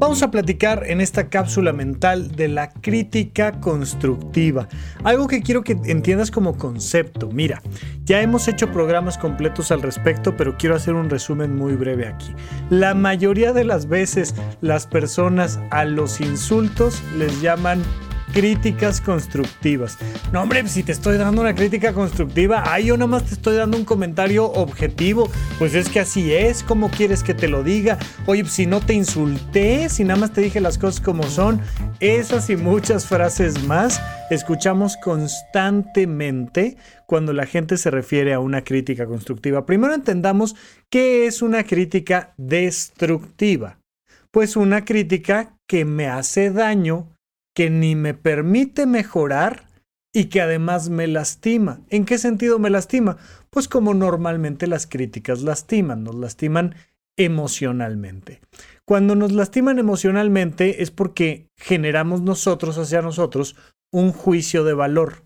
Vamos a platicar en esta cápsula mental de la crítica constructiva. Algo que quiero que entiendas como concepto. Mira, ya hemos hecho programas completos al respecto, pero quiero hacer un resumen muy breve aquí. La mayoría de las veces las personas a los insultos les llaman críticas constructivas. No, hombre, si te estoy dando una crítica constructiva, ay, yo nada más te estoy dando un comentario objetivo. Pues es que así es, ¿cómo quieres que te lo diga? Oye, si no te insulté, si nada más te dije las cosas como son, esas y muchas frases más escuchamos constantemente cuando la gente se refiere a una crítica constructiva. Primero entendamos qué es una crítica destructiva. Pues una crítica que me hace daño que ni me permite mejorar y que además me lastima. ¿En qué sentido me lastima? Pues como normalmente las críticas lastiman, nos lastiman emocionalmente. Cuando nos lastiman emocionalmente es porque generamos nosotros hacia nosotros un juicio de valor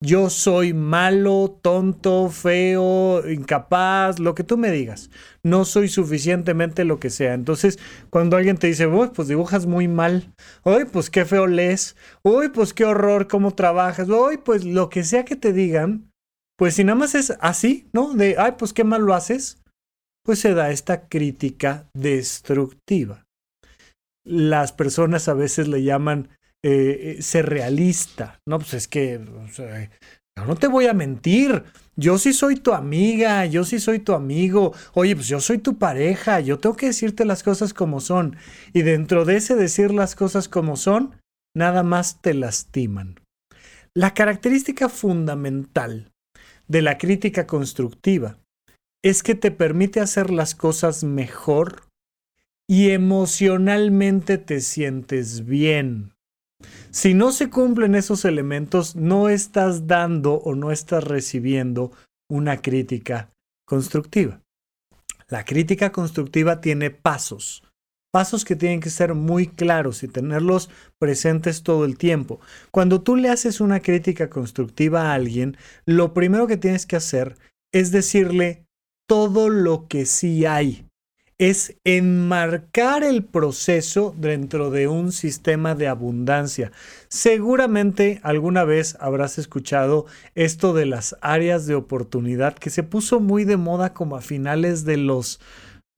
yo soy malo, tonto, feo, incapaz, lo que tú me digas. No soy suficientemente lo que sea. Entonces, cuando alguien te dice, uy, pues dibujas muy mal, uy, pues qué feo lees, uy, pues qué horror, cómo trabajas, uy, pues lo que sea que te digan, pues si nada más es así, ¿no? De, ay, pues qué mal lo haces, pues se da esta crítica destructiva. Las personas a veces le llaman eh, ser realista. No, pues es que no te voy a mentir. Yo sí soy tu amiga, yo sí soy tu amigo. Oye, pues yo soy tu pareja, yo tengo que decirte las cosas como son. Y dentro de ese decir las cosas como son, nada más te lastiman. La característica fundamental de la crítica constructiva es que te permite hacer las cosas mejor y emocionalmente te sientes bien. Si no se cumplen esos elementos, no estás dando o no estás recibiendo una crítica constructiva. La crítica constructiva tiene pasos, pasos que tienen que ser muy claros y tenerlos presentes todo el tiempo. Cuando tú le haces una crítica constructiva a alguien, lo primero que tienes que hacer es decirle todo lo que sí hay es enmarcar el proceso dentro de un sistema de abundancia. Seguramente alguna vez habrás escuchado esto de las áreas de oportunidad que se puso muy de moda como a finales de los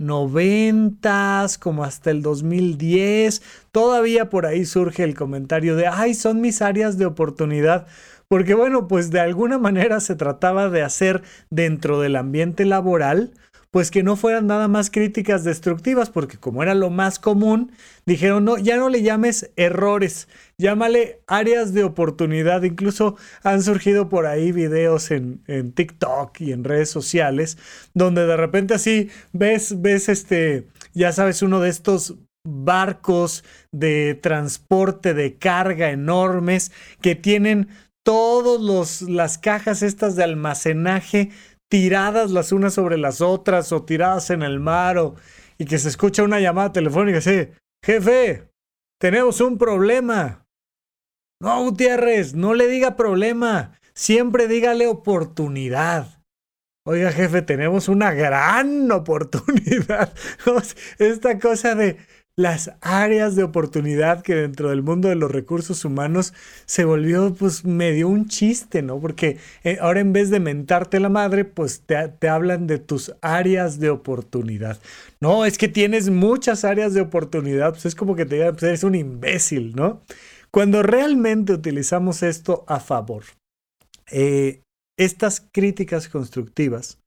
noventas, como hasta el 2010. Todavía por ahí surge el comentario de, ay, son mis áreas de oportunidad. Porque bueno, pues de alguna manera se trataba de hacer dentro del ambiente laboral pues que no fueran nada más críticas destructivas, porque como era lo más común, dijeron, no, ya no le llames errores, llámale áreas de oportunidad. Incluso han surgido por ahí videos en, en TikTok y en redes sociales, donde de repente así ves, ves este, ya sabes, uno de estos barcos de transporte de carga enormes que tienen todas las cajas estas de almacenaje tiradas las unas sobre las otras o tiradas en el mar o, y que se escucha una llamada telefónica así, jefe, tenemos un problema. No, Gutiérrez, no le diga problema, siempre dígale oportunidad. Oiga, jefe, tenemos una gran oportunidad. Esta cosa de las áreas de oportunidad que dentro del mundo de los recursos humanos se volvió pues medio un chiste, ¿no? Porque eh, ahora en vez de mentarte la madre, pues te, te, hablan de tus áreas de oportunidad. No, es que tienes muchas áreas de oportunidad, pues es como que te digan, pues eres un imbécil, ¿no? Cuando realmente utilizamos esto a favor, eh, estas críticas constructivas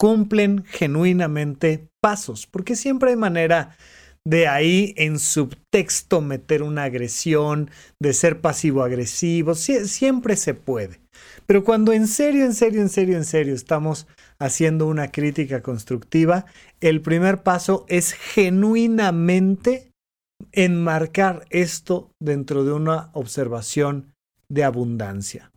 cumplen genuinamente pasos, porque siempre hay manera de ahí en subtexto meter una agresión, de ser pasivo-agresivo, siempre se puede. Pero cuando en serio, en serio, en serio, en serio estamos haciendo una crítica constructiva, el primer paso es genuinamente enmarcar esto dentro de una observación de abundancia.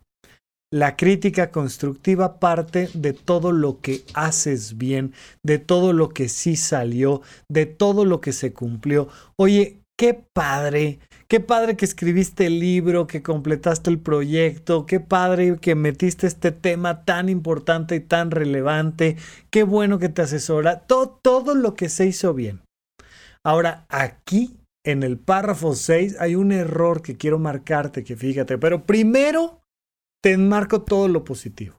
La crítica constructiva parte de todo lo que haces bien, de todo lo que sí salió, de todo lo que se cumplió. Oye, qué padre, qué padre que escribiste el libro, que completaste el proyecto, qué padre que metiste este tema tan importante y tan relevante, qué bueno que te asesora, todo, todo lo que se hizo bien. Ahora, aquí en el párrafo 6 hay un error que quiero marcarte, que fíjate, pero primero te enmarco todo lo positivo.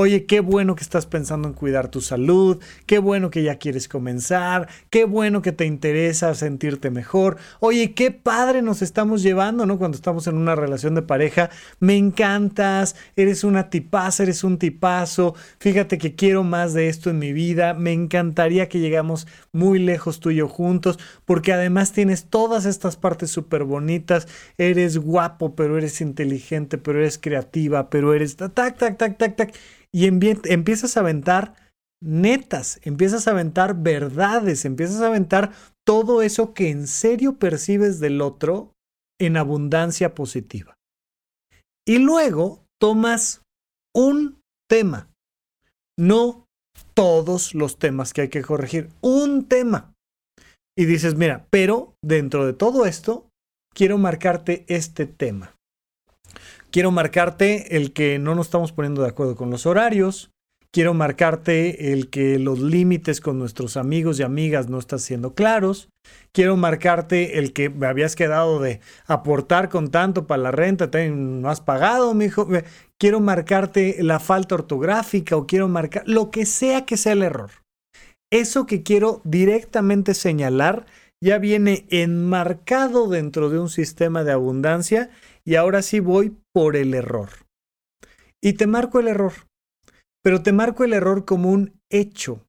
Oye, qué bueno que estás pensando en cuidar tu salud, qué bueno que ya quieres comenzar, qué bueno que te interesa sentirte mejor. Oye, qué padre nos estamos llevando, ¿no? Cuando estamos en una relación de pareja, me encantas, eres una tipaza, eres un tipazo, fíjate que quiero más de esto en mi vida, me encantaría que llegamos muy lejos tú y yo juntos, porque además tienes todas estas partes súper bonitas, eres guapo, pero eres inteligente, pero eres creativa, pero eres tac, tac, tac, tac, tac y empiezas a aventar netas, empiezas a aventar verdades, empiezas a aventar todo eso que en serio percibes del otro en abundancia positiva. Y luego tomas un tema, no todos los temas que hay que corregir, un tema. Y dices, mira, pero dentro de todo esto, quiero marcarte este tema. Quiero marcarte el que no nos estamos poniendo de acuerdo con los horarios. Quiero marcarte el que los límites con nuestros amigos y amigas no están siendo claros. Quiero marcarte el que me habías quedado de aportar con tanto para la renta, no has pagado, mi hijo. Quiero marcarte la falta ortográfica o quiero marcar lo que sea que sea el error. Eso que quiero directamente señalar ya viene enmarcado dentro de un sistema de abundancia y ahora sí voy por el error. Y te marco el error, pero te marco el error como un hecho,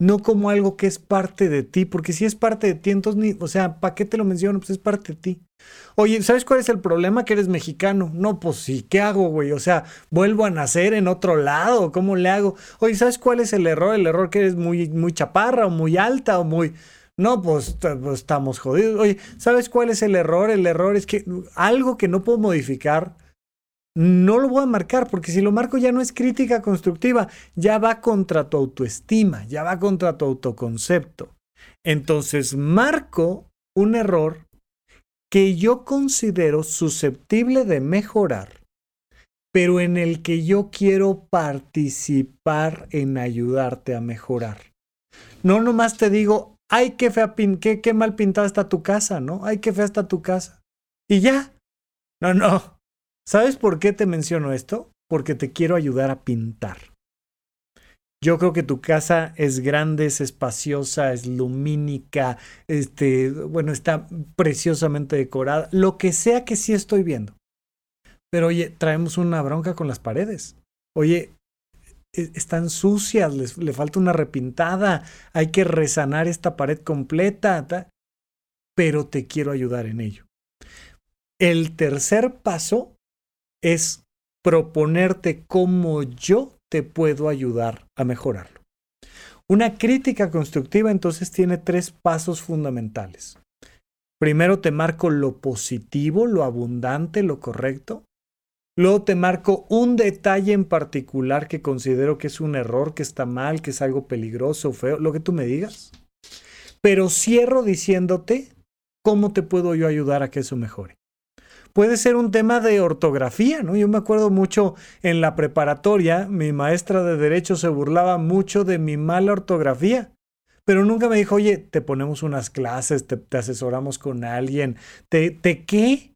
no como algo que es parte de ti, porque si es parte de ti, entonces, ni, o sea, ¿para qué te lo menciono? Pues es parte de ti. Oye, ¿sabes cuál es el problema? Que eres mexicano. No, pues sí, ¿qué hago, güey? O sea, ¿vuelvo a nacer en otro lado? ¿Cómo le hago? Oye, ¿sabes cuál es el error? El error que eres muy, muy chaparra o muy alta o muy... No, pues, pues, estamos jodidos. Oye, ¿sabes cuál es el error? El error es que algo que no puedo modificar, no lo voy a marcar, porque si lo marco ya no es crítica constructiva, ya va contra tu autoestima, ya va contra tu autoconcepto. Entonces, marco un error que yo considero susceptible de mejorar, pero en el que yo quiero participar en ayudarte a mejorar. No nomás te digo, ay, qué fea, qué, qué mal pintada está tu casa, ¿no? Ay, qué fea está tu casa. Y ya. No, no. ¿Sabes por qué te menciono esto? Porque te quiero ayudar a pintar. Yo creo que tu casa es grande, es espaciosa, es lumínica, este, bueno, está preciosamente decorada, lo que sea que sí estoy viendo. Pero oye, traemos una bronca con las paredes. Oye, están sucias, les, le falta una repintada, hay que resanar esta pared completa, pero te quiero ayudar en ello. El tercer paso es proponerte cómo yo te puedo ayudar a mejorarlo. Una crítica constructiva entonces tiene tres pasos fundamentales. Primero te marco lo positivo, lo abundante, lo correcto. Luego te marco un detalle en particular que considero que es un error, que está mal, que es algo peligroso, feo, lo que tú me digas. Pero cierro diciéndote cómo te puedo yo ayudar a que eso mejore. Puede ser un tema de ortografía, ¿no? Yo me acuerdo mucho en la preparatoria, mi maestra de derecho se burlaba mucho de mi mala ortografía pero nunca me dijo, oye, te ponemos unas clases, te, asesoramos con alguien, ¿te, te qué?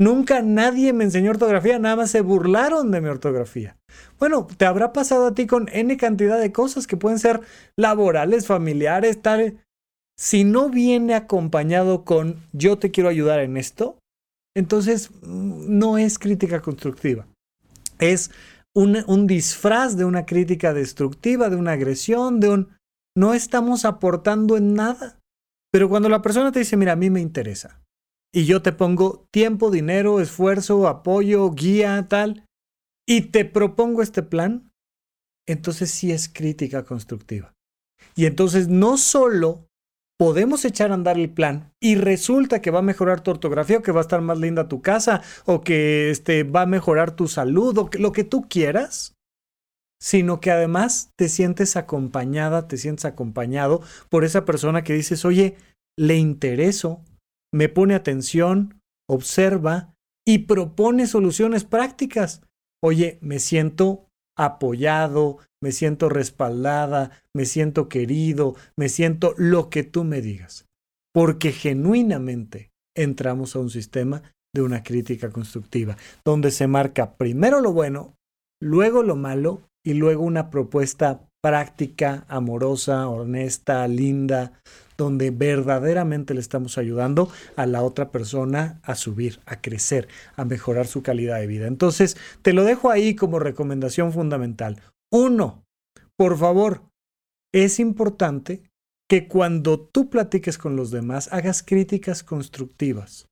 Nunca nadie me enseñó ortografía, nada más se burlaron de mi ortografía. Bueno, te habrá pasado a ti con N cantidad de cosas que pueden ser laborales, familiares, tal. Si no viene acompañado con yo te quiero ayudar en esto, entonces mm, no es crítica constructiva. Es un, un disfraz de una crítica destructiva, de una agresión, de un... No estamos aportando en nada. Pero cuando la persona te dice, mira, a mí me interesa, y yo te pongo tiempo, dinero, esfuerzo, apoyo, guía, tal, y te propongo este plan, entonces sí es crítica constructiva. Y entonces no solo podemos echar a andar el plan y resulta que va a mejorar tu ortografía o que va a estar más linda tu casa o que este, va a mejorar tu salud o que, lo que tú quieras, sino que además te sientes acompañada, te sientes acompañado por esa persona que dices, oye, le intereso, me pone atención, observa y propone soluciones prácticas. Oye, me siento apoyado, me siento respaldada, me siento querido, me siento lo que tú me digas. porque genuinamente entramos a un sistema de una crítica constructiva, donde se marca primero lo bueno, luego lo malo y luego una propuesta práctica, amorosa, honesta, linda, donde verdaderamente le estamos ayudando a la otra persona a subir, a crecer, a mejorar su calidad de vida. Entonces, te lo dejo ahí como recomendación fundamental. Uno, por favor, es importante que cuando tú platiques con los demás hagas críticas constructivas.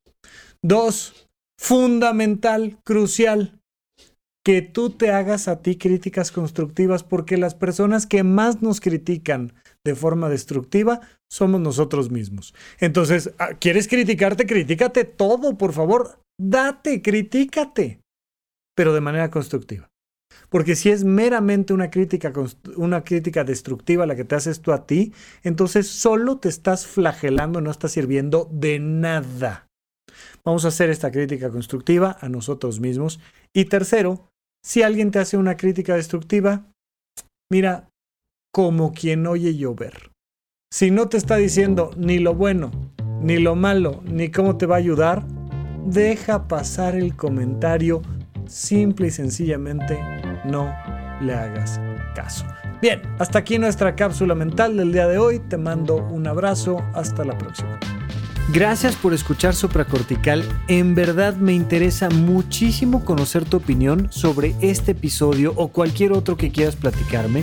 Dos, fundamental, crucial, que tú te hagas a ti críticas constructivas porque las personas que más nos critican de forma destructiva somos nosotros mismos. Entonces, ah, ¿quieres criticarte? Critícate todo, por favor. Date, critícate, pero de manera constructiva. Porque si es meramente una crítica, una crítica destructiva la que te haces tú a ti, entonces solo te estás flagelando, no estás sirviendo de nada. Vamos a hacer esta crítica constructiva a nosotros mismos. Y tercero, si alguien te hace una crítica destructiva, mira, como quien oye llover. Si no te está diciendo ni lo bueno, ni lo malo, ni cómo te va a ayudar, deja pasar el comentario. Simple y sencillamente no le hagas caso. Bien, hasta aquí nuestra cápsula mental del día de hoy. Te mando un abrazo. Hasta la próxima. Gracias por escuchar Supracortical. En verdad me interesa muchísimo conocer tu opinión sobre este episodio o cualquier otro que quieras platicarme.